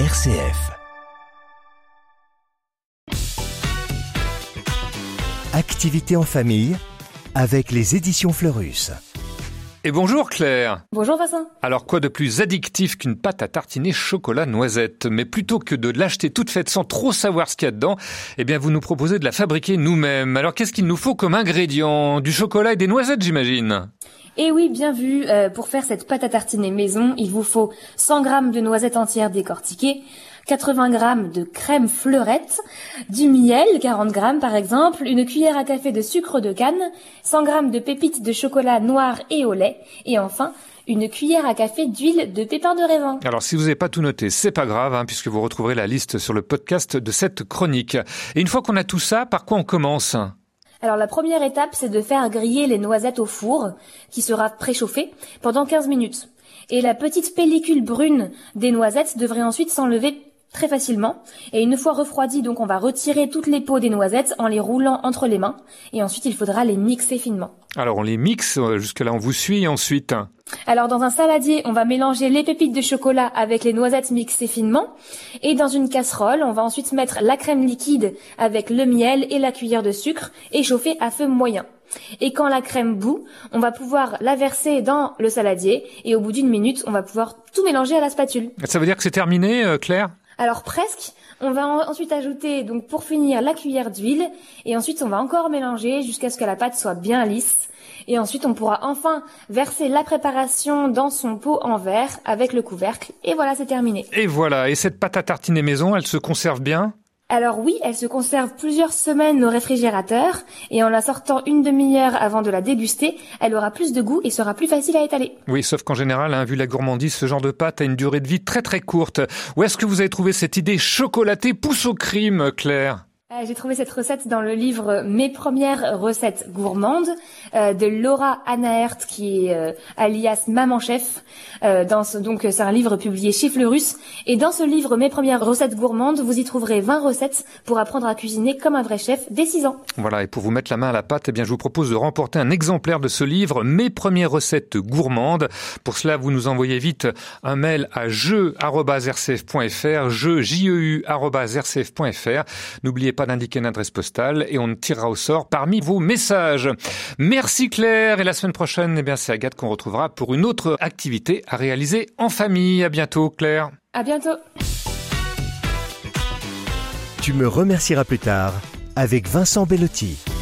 RCF. Activité en famille avec les éditions Fleurus. Et bonjour Claire. Bonjour Vincent. Alors quoi de plus addictif qu'une pâte à tartiner chocolat noisette? Mais plutôt que de l'acheter toute faite sans trop savoir ce qu'il y a dedans, eh bien vous nous proposez de la fabriquer nous-mêmes. Alors qu'est-ce qu'il nous faut comme ingrédients Du chocolat et des noisettes j'imagine? Et eh oui, bien vu, euh, pour faire cette pâte à tartiner maison, il vous faut 100 g de noisettes entières décortiquées, 80 g de crème fleurette, du miel, 40 g par exemple, une cuillère à café de sucre de canne, 100 g de pépites de chocolat noir et au lait, et enfin une cuillère à café d'huile de pépins de raisin. Alors si vous n'avez pas tout noté, c'est pas grave, hein, puisque vous retrouverez la liste sur le podcast de cette chronique. Et une fois qu'on a tout ça, par quoi on commence? Alors la première étape, c'est de faire griller les noisettes au four, qui sera préchauffé, pendant 15 minutes. Et la petite pellicule brune des noisettes devrait ensuite s'enlever très facilement. Et une fois refroidi, donc on va retirer toutes les peaux des noisettes en les roulant entre les mains. Et ensuite, il faudra les mixer finement. Alors on les mixe, euh, jusque-là on vous suit ensuite. Alors dans un saladier, on va mélanger les pépites de chocolat avec les noisettes mixées finement. Et dans une casserole, on va ensuite mettre la crème liquide avec le miel et la cuillère de sucre et chauffer à feu moyen. Et quand la crème bout, on va pouvoir la verser dans le saladier et au bout d'une minute, on va pouvoir tout mélanger à la spatule. Ça veut dire que c'est terminé, euh, Claire? Alors presque. On va ensuite ajouter, donc pour finir, la cuillère d'huile. Et ensuite, on va encore mélanger jusqu'à ce que la pâte soit bien lisse. Et ensuite, on pourra enfin verser la préparation dans son pot en verre avec le couvercle. Et voilà, c'est terminé. Et voilà. Et cette pâte à tartiner maison, elle se conserve bien? Alors oui, elle se conserve plusieurs semaines au réfrigérateur et en la sortant une demi-heure avant de la déguster, elle aura plus de goût et sera plus facile à étaler. Oui, sauf qu'en général, hein, vu la gourmandise, ce genre de pâte a une durée de vie très très courte. Où est-ce que vous avez trouvé cette idée chocolatée pousse au crime, Claire? J'ai trouvé cette recette dans le livre Mes premières recettes gourmandes euh, de Laura Anaert qui est euh, alias Maman Chef. donc c'est un livre publié chez Fleurus et dans ce livre Mes premières recettes gourmandes, vous y trouverez 20 recettes pour apprendre à cuisiner comme un vrai chef dès 6 ans. Voilà, et pour vous mettre la main à la pâte, eh bien je vous propose de remporter un exemplaire de ce livre Mes premières recettes gourmandes. Pour cela, vous nous envoyez vite un mail à jeu@rcf.fr, jeu jeu@rcf.fr. N'oubliez pas d'indiquer une adresse postale et on tirera au sort parmi vos messages. Merci Claire et la semaine prochaine, eh bien c'est Agathe qu'on retrouvera pour une autre activité à réaliser en famille. À bientôt Claire. À bientôt. Tu me remercieras plus tard avec Vincent Bellotti.